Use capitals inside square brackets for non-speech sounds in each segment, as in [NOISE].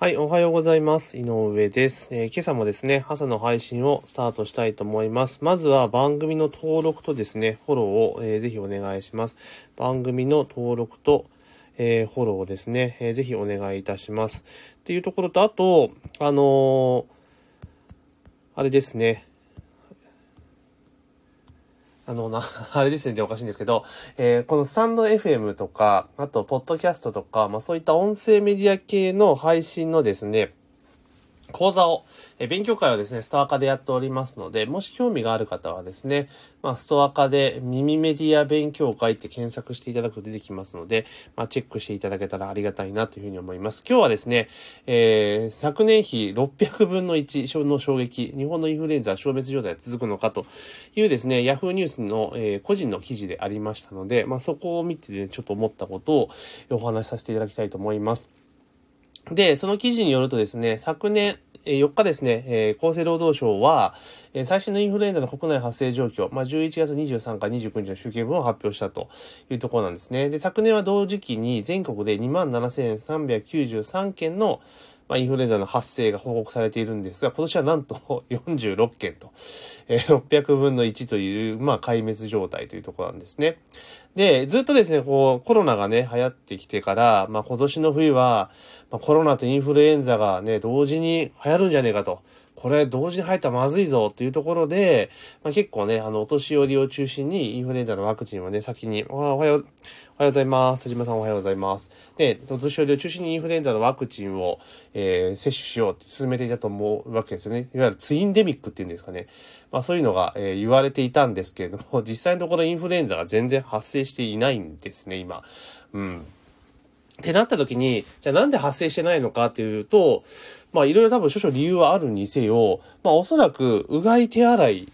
はい、おはようございます。井上です、えー、今朝もですね、朝の配信をスタートしたいと思います。まずは番組の登録とですね、フォローを、えー、ぜひお願いします。番組の登録と、えー、フォローをですね、えー、ぜひお願いいたします。っていうところと、あと、あのー、あれですね、あの、な、[LAUGHS] あれですね、でおかしいんですけど、えー、このスタンド FM とか、あと、ポッドキャストとか、まあそういった音声メディア系の配信のですね、講座を、え勉強会をですね、ストア化でやっておりますので、もし興味がある方はですね、まあ、ストア化で耳メディア勉強会って検索していただくと出てきますので、まあ、チェックしていただけたらありがたいなというふうに思います。今日はですね、えー、昨年比600分の1の衝撃、日本のインフルエンザ消滅状態続くのかというですね、ヤフーニュースの、えー、個人の記事でありましたので、まあ、そこを見てね、ちょっと思ったことをお話しさせていただきたいと思います。で、その記事によるとですね、昨年、4日ですね、厚生労働省は、最新のインフルエンザの国内発生状況、まあ、11月23日29日の集計分を発表したというところなんですね。で、昨年は同時期に全国で27,393件のまあ、インフルエンザの発生が報告されているんですが、今年はなんと [LAUGHS] 46件と、えー、600分の1という、まあ、壊滅状態というところなんですね。で、ずっとですね、こう、コロナがね、流行ってきてから、まあ、今年の冬は、まあ、コロナとインフルエンザがね、同時に流行るんじゃねえかと。これ同時に入ったらまずいぞっていうところで、まあ、結構ね、あの、お年寄りを中心にインフルエンザのワクチンをね、先に、おはよう、おはようございます。田島さんおはようございます。で、お年寄りを中心にインフルエンザのワクチンを、えー、接種しようって進めていたと思うわけですよね。いわゆるツインデミックっていうんですかね。まあそういうのが、えー、言われていたんですけれども、実際のところインフルエンザが全然発生していないんですね、今。うん。ってなった時に、じゃあなんで発生してないのかっていうと、まあいろいろ多分少々理由はあるにせよ、まあおそらくうがい手洗い、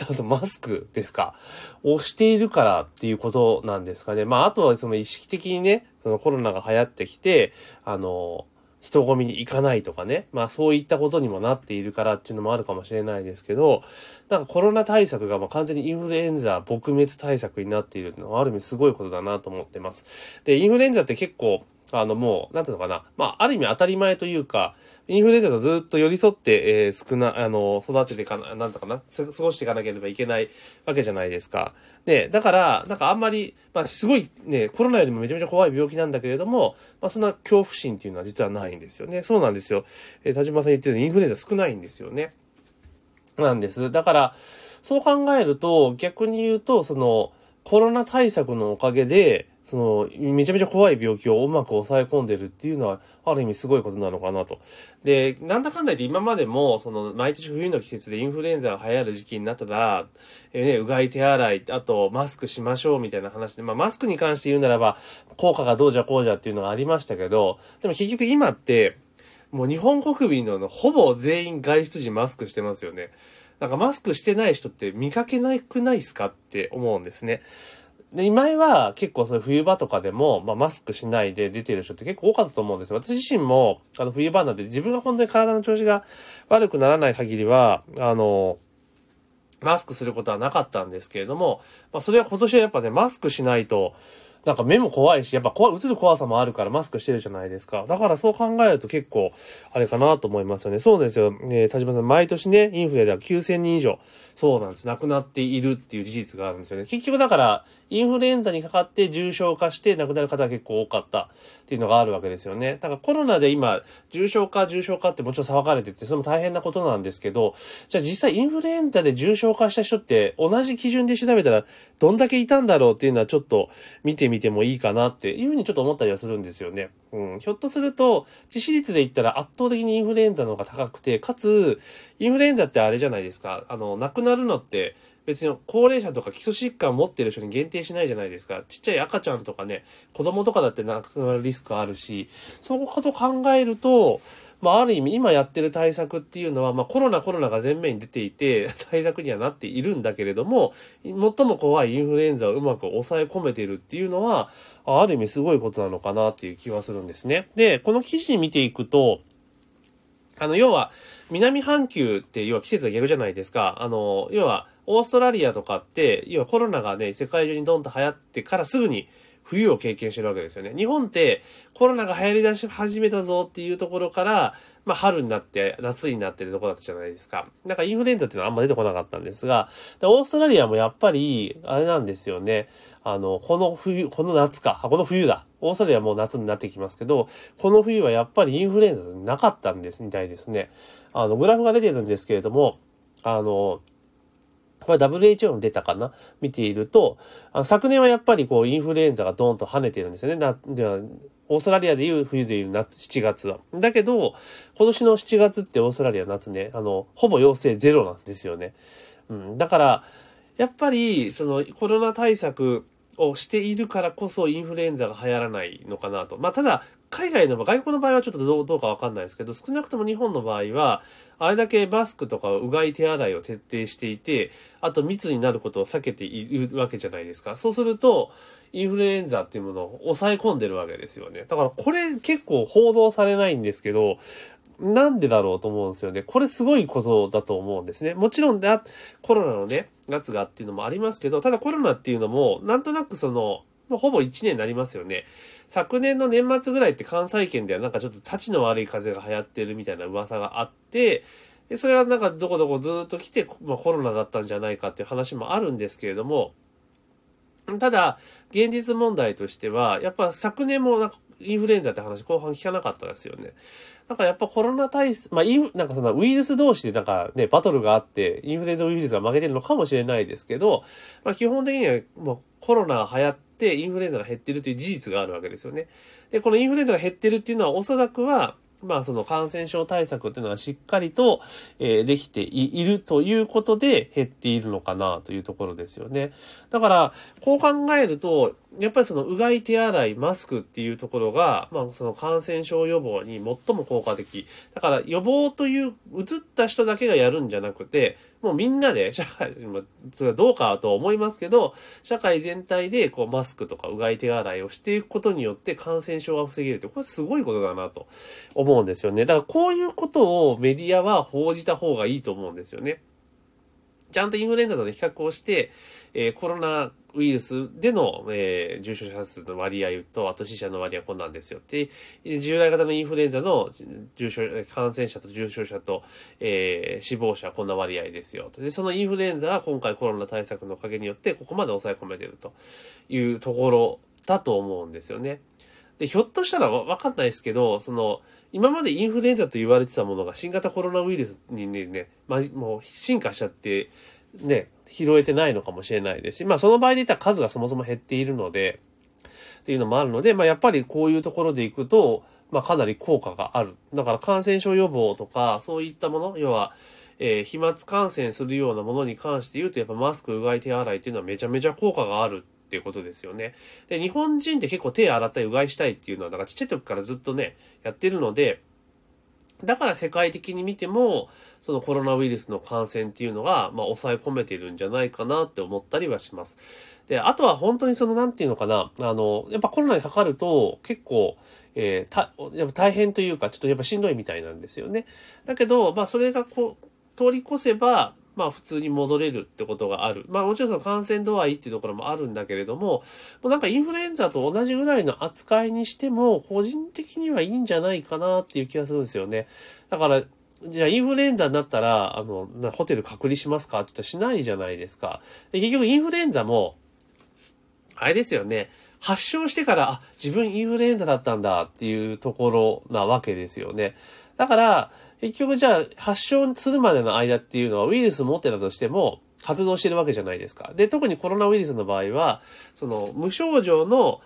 あとマスクですか、をしているからっていうことなんですかね。まああとはその意識的にね、そのコロナが流行ってきて、あの、人混みに行かないとかね。まあそういったことにもなっているからっていうのもあるかもしれないですけど、なんかコロナ対策がまあ完全にインフルエンザ撲滅対策になっているのはある意味すごいことだなと思ってます。で、インフルエンザって結構、あのもう、なんていうのかな。まあ、ある意味当たり前というか、インフルエンザとずっと寄り添って、えー、少な、あの、育ててかな、なんとかな、過ごしていかなければいけないわけじゃないですか。で、だから、なんかあんまり、まあ、すごいね、コロナよりもめちゃめちゃ怖い病気なんだけれども、まあ、そんな恐怖心っていうのは実はないんですよね。そうなんですよ。えー、田島さん言ってるインフルエンザ少ないんですよね。なんです。だから、そう考えると、逆に言うと、その、コロナ対策のおかげで、その、めちゃめちゃ怖い病気をうまく抑え込んでるっていうのは、ある意味すごいことなのかなと。で、なんだかんだ言って今までも、その、毎年冬の季節でインフルエンザが流行る時期になったら、えー、ね、うがい手洗い、あと、マスクしましょうみたいな話で、まあ、マスクに関して言うならば、効果がどうじゃこうじゃっていうのがありましたけど、でも結局今って、もう日本国民のほぼ全員外出時マスクしてますよね。なんかマスクしてない人って見かけなくないですかって思うんですね。で、前は結構そういう冬場とかでも、まあ、マスクしないで出てる人って結構多かったと思うんですよ。私自身も、あの、冬場なんで自分が本当に体の調子が悪くならない限りは、あの、マスクすることはなかったんですけれども、まあ、それは今年はやっぱね、マスクしないと、なんか目も怖いし、やっぱ怖い、映る怖さもあるからマスクしてるじゃないですか。だからそう考えると結構、あれかなと思いますよね。そうですよ。ね、田島さん、毎年ね、インフレでは9000人以上、そうなんです。亡くなっているっていう事実があるんですよね。結局だから、インフルエンザにかかって重症化して亡くなる方が結構多かったっていうのがあるわけですよね。だからコロナで今、重症化、重症化ってもちろん騒がれてて、それも大変なことなんですけど、じゃあ実際インフルエンザで重症化した人って同じ基準で調べたらどんだけいたんだろうっていうのはちょっと見てみてもいいかなっていうふうにちょっと思ったりはするんですよね。うん。ひょっとすると、致死率で言ったら圧倒的にインフルエンザの方が高くて、かつ、インフルエンザってあれじゃないですか。あの、亡くなるのって、別に高齢者とか基礎疾患持ってる人に限定しないじゃないですか。ちっちゃい赤ちゃんとかね、子供とかだって亡くなるリスクあるし、そういうこと考えると、まあ、ある意味今やってる対策っていうのは、まあ、コロナコロナが前面に出ていて、[LAUGHS] 対策にはなっているんだけれども、最も怖いインフルエンザをうまく抑え込めてるっていうのは、ある意味すごいことなのかなっていう気はするんですね。で、この記事見ていくと、あの、要は、南半球って要は季節が逆じゃないですか。あの、要は、オーストラリアとかって、要はコロナがね、世界中にドンと流行ってからすぐに冬を経験してるわけですよね。日本ってコロナが流行り出し始めたぞっていうところから、まあ春になって夏になってるとこだったじゃないですか。なんかインフルエンザっていうのはあんま出てこなかったんですが、オーストラリアもやっぱり、あれなんですよね。あの、この冬、この夏か、この冬だ。オーストラリアもう夏になってきますけど、この冬はやっぱりインフルエンザなかったんです、みたいですね。あの、グラフが出てるんですけれども、あの、これ WHO の出たかな？見ていると、あの昨年はやっぱりこうインフルエンザがドーンと跳ねてるんですよね。な、では、オーストラリアでいう冬でいう夏、7月は。だけど、今年の7月ってオーストラリア夏ね、あの、ほぼ陽性ゼロなんですよね。うん。だから、やっぱり、そのコロナ対策をしているからこそインフルエンザが流行らないのかなと。まあ、ただ、海外の場合、外国の場合はちょっとどうどうかわかんないですけど、少なくとも日本の場合は、あれだけマスクとかうがい手洗いを徹底していて、あと密になることを避けているわけじゃないですか。そうすると、インフルエンザっていうものを抑え込んでるわけですよね。だからこれ結構報道されないんですけど、なんでだろうと思うんですよね。これすごいことだと思うんですね。もちろんで、コロナのね、夏がっていうのもありますけど、ただコロナっていうのも、なんとなくその、ほぼ1年になりますよね。昨年の年末ぐらいって関西圏ではなんかちょっと立ちの悪い風が流行ってるみたいな噂があって、でそれはなんかどこどこずっと来て、まあ、コロナだったんじゃないかっていう話もあるんですけれども、ただ、現実問題としては、やっぱ昨年もなんかインフルエンザって話後半聞かなかったですよね。なんかやっぱコロナ対策、まあ、イン、なんかそのウイルス同士でなんかね、バトルがあって、インフルエンザウイルスが負けてるのかもしれないですけど、まあ、基本的にはもうコロナが流行って、インフルエンザが減ってるという事実があるわけですよね。で、このインフルエンザが減ってるっていうのはおそらくは、まあその感染症対策っていうのはしっかりと、え、できているということで減っているのかなというところですよね。だから、こう考えると、やっぱりそのうがい手洗い、マスクっていうところが、まあその感染症予防に最も効果的。だから予防という、移った人だけがやるんじゃなくて、もうみんなで、[LAUGHS] 社会、それはどうかと思いますけど、社会全体でこうマスクとかうがい手洗いをしていくことによって感染症が防げるって、これすごいことだなと思うんですよね。だからこういうことをメディアは報じた方がいいと思うんですよね。ちゃんとインフルエンザとの比較をして、えー、コロナウイルスでの、えー、重症者数の割合と、あと死者の割合はこんなんですよ。で、従来型のインフルエンザの重症、感染者と重症者と、えー、死亡者はこんな割合ですよ。で、そのインフルエンザが今回コロナ対策のおかげによって、ここまで抑え込めてるというところだと思うんですよね。で、ひょっとしたらわかんないですけど、その、今までインフルエンザと言われてたものが新型コロナウイルスにね、ねまもう進化しちゃって、ね、拾えてないのかもしれないですし、まあその場合で言ったら数がそもそも減っているので、っていうのもあるので、まあやっぱりこういうところで行くと、まあかなり効果がある。だから感染症予防とか、そういったもの、要は、えー、飛沫感染するようなものに関して言うと、やっぱマスク、うがい、手洗いっていうのはめちゃめちゃ効果があるっていうことですよね。で、日本人って結構手洗ったりうがいしたいっていうのは、だからちっちゃい時からずっとね、やってるので、だから世界的に見ても、そのコロナウイルスの感染っていうのが、まあ、抑え込めてるんじゃないかなって思ったりはします。で、あとは本当にその、なんていうのかな、あの、やっぱコロナにかかると、結構、えー、た、やっぱ大変というか、ちょっとやっぱしんどいみたいなんですよね。だけど、まあ、それがこう、通り越せば、まあ普通に戻れるってことがある。まあもちろんその感染度合いっていうところもあるんだけれども、もうなんかインフルエンザと同じぐらいの扱いにしても、個人的にはいいんじゃないかなっていう気がするんですよね。だから、じゃあインフルエンザになったら、あの、ホテル隔離しますかって言ったらしないじゃないですか。で結局インフルエンザも、あれですよね。発症してから、あ、自分インフルエンザだったんだっていうところなわけですよね。だから、結局じゃあ発症するまでの間っていうのはウイルス持ってたとしても活動してるわけじゃないですか。で、特にコロナウイルスの場合は、その無症状の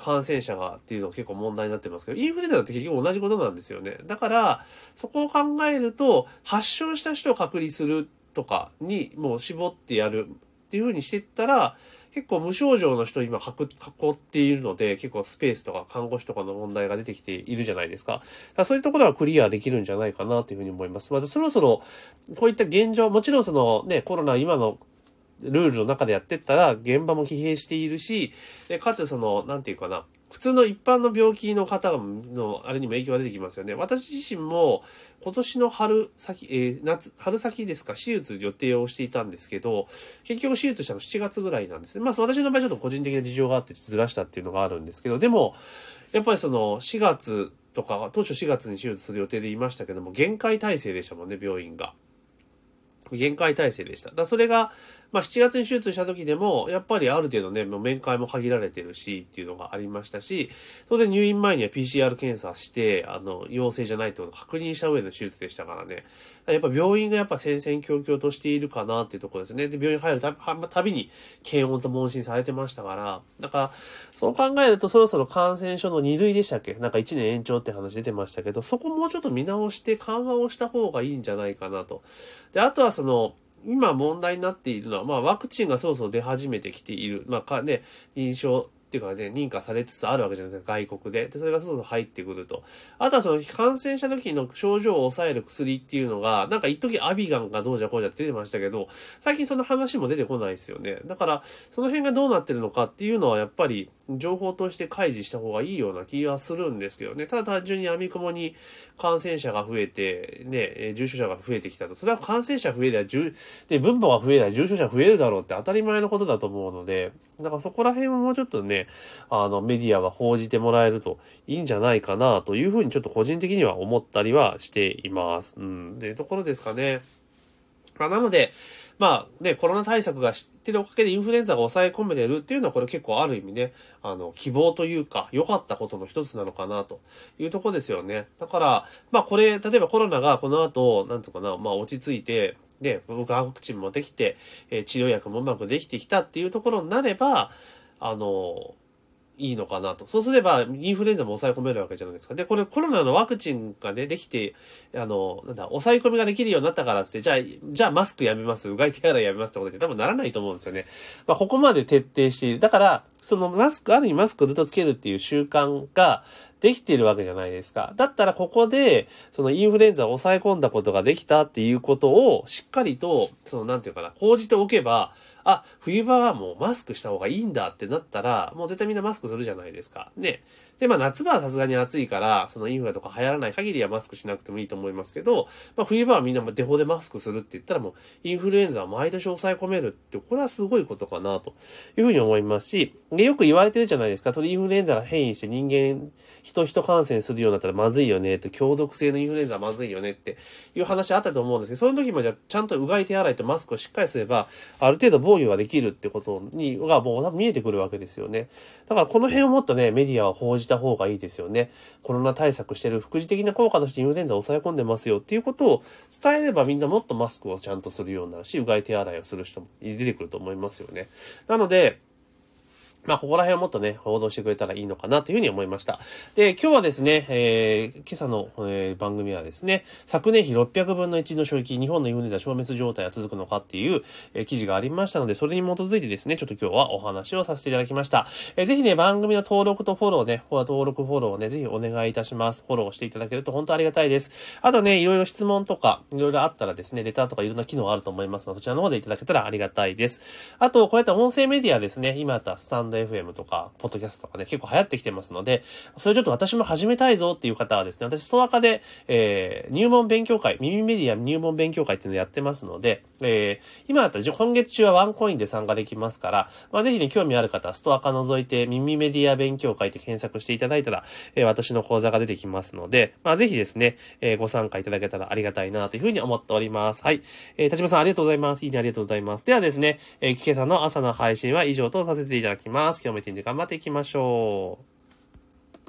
感染者がっていうのが結構問題になってますけど、インフルエンザって結局同じことなんですよね。だから、そこを考えると、発症した人を隔離するとかにもう絞ってやるっていう風にしてったら、結構無症状の人今囲っているので、結構スペースとか看護師とかの問題が出てきているじゃないですか。だそういうところはクリアできるんじゃないかなというふうに思います。またそろそろ、こういった現状、もちろんそのね、コロナ今のルールの中でやってったら現場も疲弊しているし、で、かつその、なんていうかな、普通の一般の病気の方のあれにも影響が出てきますよね。私自身も今年の春先、えー、夏、春先ですか、手術予定をしていたんですけど、結局手術したの7月ぐらいなんですね。まあ私の場合ちょっと個人的な事情があってずらしたっていうのがあるんですけど、でも、やっぱりその4月とか、当初4月に手術する予定で言いましたけども、限界体制でしたもんね、病院が。限界体制でした。だそれが、まあ、7月に手術した時でも、やっぱりある程度ね、もう面会も限られてるし、っていうのがありましたし、当然入院前には PCR 検査して、あの、陽性じゃないってことを確認した上の手術でしたからね。やっぱ病院がやっぱ戦々恐々としているかなっていうところですね。で、病院入るたたびに検温と問診されてましたから、だから、そう考えるとそろそろ感染症の2類でしたっけ？なんか1年延長って話出てましたけど、そこもうちょっと見直して緩和をした方がいいんじゃないかなと。で、あとはその、今問題になっているのは、まあ、ワクチンがそろそろ出始めてきている。まあ、かね、認証っていうかね、認可されつつあるわけじゃないですか、外国で。で、それがそろそろ入ってくると。あとはその感染した時の症状を抑える薬っていうのが、なんか一時アビガンがどうじゃこうじゃって出てましたけど、最近その話も出てこないですよね。だから、その辺がどうなってるのかっていうのはやっぱり、情報として開示した方がいいような気がするんですけどね。ただ単純に闇雲に感染者が増えて、ね、重症者が増えてきたと。それは感染者増えりゃ、で、分母が増えりゃ重症者増えるだろうって当たり前のことだと思うので、だからそこら辺はもうちょっとね、あの、メディアは報じてもらえるといいんじゃないかなというふうにちょっと個人的には思ったりはしています。うん。というところですかね。まあ、なので、まあね、コロナ対策が知ってるおかげでインフルエンザが抑え込めてるっていうのはこれ結構ある意味ね、あの、希望というか、良かったことの一つなのかなというとこですよね。だから、まあこれ、例えばコロナがこの後、なんとかな、まあ落ち着いて、で、僕はワクチンもできて、え、治療薬もうまくできてきたっていうところになれば、あの、いいのかなと。そうすれば、インフルエンザも抑え込めるわけじゃないですか。で、これコロナのワクチンがね、できて、あの、なんだ、抑え込みができるようになったからって、じゃあ、じゃあマスクやめます、うがい手洗いやめますってことで多分ならないと思うんですよね。まあ、ここまで徹底している。だから、そのマスク、ある意味マスクをずっとつけるっていう習慣ができているわけじゃないですか。だったらここで、そのインフルエンザを抑え込んだことができたっていうことを、しっかりと、その、なんていうかな、報じておけば、あ、冬場はもうマスクした方がいいんだってなったら、もう絶対みんなマスクするじゃないですか。ね。で、まあ夏場はさすがに暑いから、そのインフラとか流行らない限りはマスクしなくてもいいと思いますけど、まあ冬場はみんなデフォでマスクするって言ったらもうインフルエンザは毎年抑え込めるって、これはすごいことかなというふうに思いますし、で、よく言われてるじゃないですか。鳥インフルエンザが変異して人間、人人感染するようになったらまずいよねって、強毒性のインフルエンザはまずいよねっていう話あったと思うんですけど、その時もじゃちゃんとうがい手洗いとマスクをしっかりすれば、ある程度防御ができるってことに、がもう多分見えてくるわけですよね。だからこの辺をもっとね、メディアは報じした方がいいですよね。コロナ対策してる副次的な効果としてインフルエンザを抑え込んでますよっていうことを伝えればみんなもっとマスクをちゃんとするようになるし、うがい手洗いをする人も出てくると思いますよね。なので、まあ、ここら辺をもっとね、報道してくれたらいいのかなというふうに思いました。で、今日はですね、えー、今朝の、えー、番組はですね、昨年比600分の1の衝撃、日本のインフルエンザ消滅状態は続くのかっていう、えー、記事がありましたので、それに基づいてですね、ちょっと今日はお話をさせていただきました。えー、ぜひね、番組の登録とフォローね、登録フォローをね、ぜひお願いいたします。フォローしていただけると本当ありがたいです。あとね、いろいろ質問とか、いろいろあったらですね、レターとかいろんな機能あると思いますので、そちらの方でいただけたらありがたいです。あと、こうやって音声メディアですね、今あったスタンド FM とか、ポッドキャストとかね、結構流行ってきてますので、それちょっと私も始めたいぞっていう方はですね、私、ストア化で、えー、入門勉強会、耳メディア入門勉強会っていうのをやってますので、えー、今だったら今月中はワンコインで参加できますから、まあ、ぜひね、興味ある方はストア化覗いて、耳メディア勉強会って検索していただいたら、えー、私の講座が出てきますので、まあ、ぜひですね、えー、ご参加いただけたらありがたいなというふうに思っております。はい。えー、立場さんありがとうございます。いいねありがとうございます。ではですね、えー、今朝の朝の配信は以上とさせていただきますます。今日も一日頑張っていきましょう。